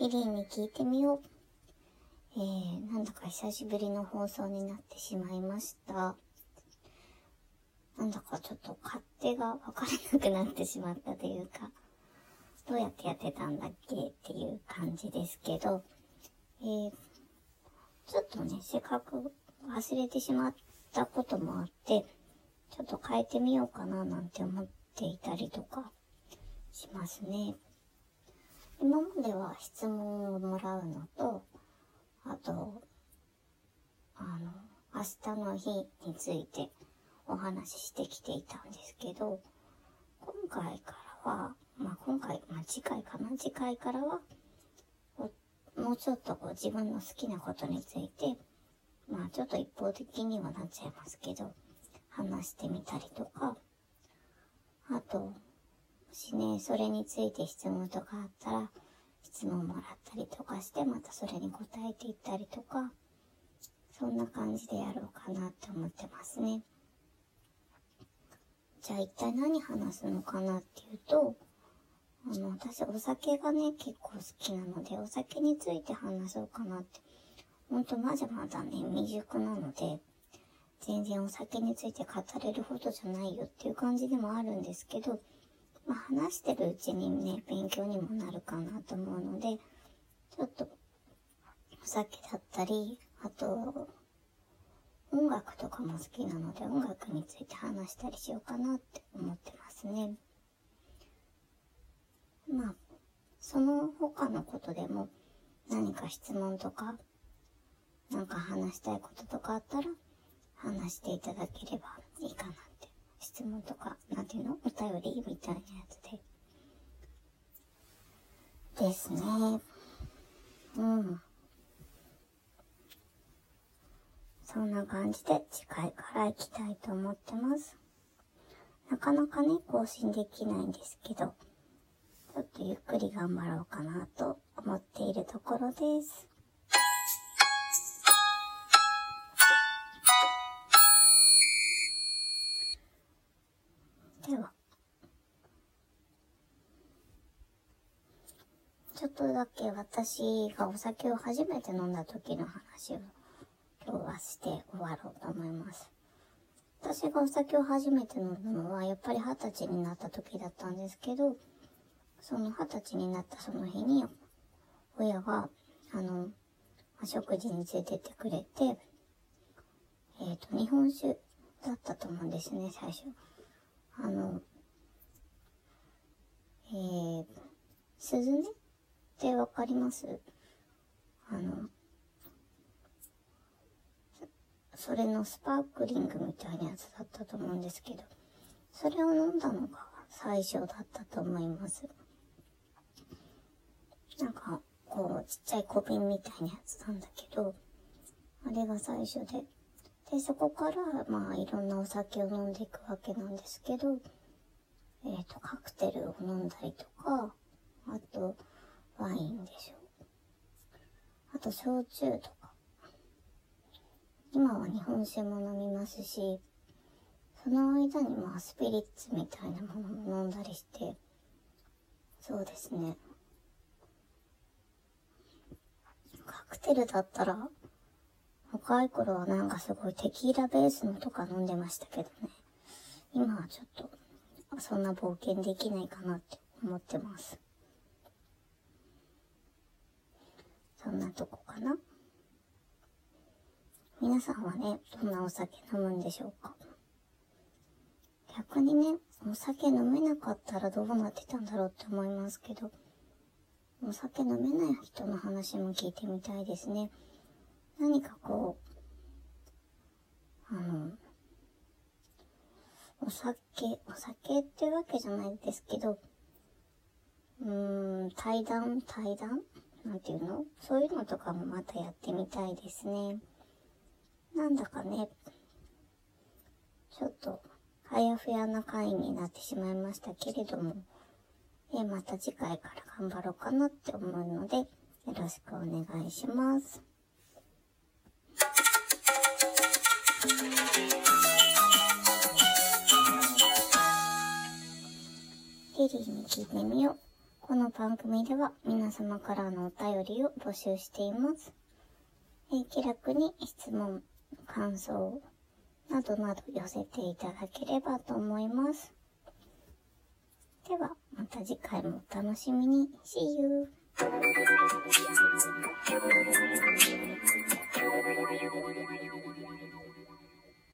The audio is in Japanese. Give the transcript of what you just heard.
リリーに聞いてみよう。えー、なんだか久しぶりの放送になってしまいました。なんだかちょっと勝手がわからなくなってしまったというか、どうやってやってたんだっけっていう感じですけど、えー、ちょっとね、せっかく忘れてしまったこともあって、ちょっと変えてみようかななんて思っていたりとかしますね。今までは質問をもらうのと、あと、あの、明日の日についてお話ししてきていたんですけど、今回からは、まあ今回、まあ次回かな次回からは、もうちょっとこう自分の好きなことについて、まあちょっと一方的にはなっちゃいますけど、話してみたりとか、あと、もしね、それについて質問とかあったら、質問もらったりとかして、またそれに答えていったりとか、そんな感じでやろうかなって思ってますね。じゃあ一体何話すのかなっていうと、あの、私お酒がね、結構好きなので、お酒について話そうかなって。ほんとまだまだね、未熟なので、全然お酒について語れるほどじゃないよっていう感じでもあるんですけど、まあ、話してるうちにね、勉強にもなるかなと思うので、ちょっと、お酒だったり、あと、音楽とかも好きなので、音楽について話したりしようかなって思ってますね。まあ、その他のことでも、何か質問とか、なんか話したいこととかあったら、話していただければいいかな。質問とか、なんていうの？お便りみたいなやつで。ですね。うん。そんな感じで次回から行きたいと思ってます。なかなかね、更新できないんですけど、ちょっとゆっくり頑張ろうかなと思っているところです。ちょっとだけ私がお酒を初めて飲んだ時の話を今日はして終わろうと思います。私がお酒を初めて飲んだのはやっぱり二十歳になった時だったんですけど、その二十歳になったその日に、親が、あの、食事に連れてってくれて、えっ、ー、と、日本酒だったと思うんですね、最初。あの、えー、鈴ねってわかります？あの、それのスパークリングみたいなやつだったと思うんですけど、それを飲んだのが最初だったと思います。なんか、こう、ちっちゃい小瓶みたいなやつなんだけど、あれが最初で。で、そこから、まあ、いろんなお酒を飲んでいくわけなんですけど、えっ、ー、と、カクテルを飲んだりとか、ワインでしょ。あと、焼酎とか。今は日本酒も飲みますし、その間にまあスピリッツみたいなものも飲んだりして、そうですね。カクテルだったら、若い頃はなんかすごいテキーラベースのとか飲んでましたけどね。今はちょっと、そんな冒険できないかなって思ってます。そんなとこかな。皆さんはね、どんなお酒飲むんでしょうか？逆にね、お酒飲めなかったらどうなってたんだろうって思いますけど、お酒飲めない人の話も聞いてみたいですね。何かこう、あの、お酒、お酒ってわけじゃないですけど、うーん、対談？対談？なんていうの？そういうのとかもまたやってみたいですね。なんだかね、ちょっと、あやふやな会になってしまいましたけれども、えまた次回から頑張ろうかなって思うので、よろしくお願いします。リリーに聞いてみよう。この番組では皆様からのお便りを募集しています。え気楽に質問、感想などなど寄せていただければと思います。では、また次回もお楽しみに。See you!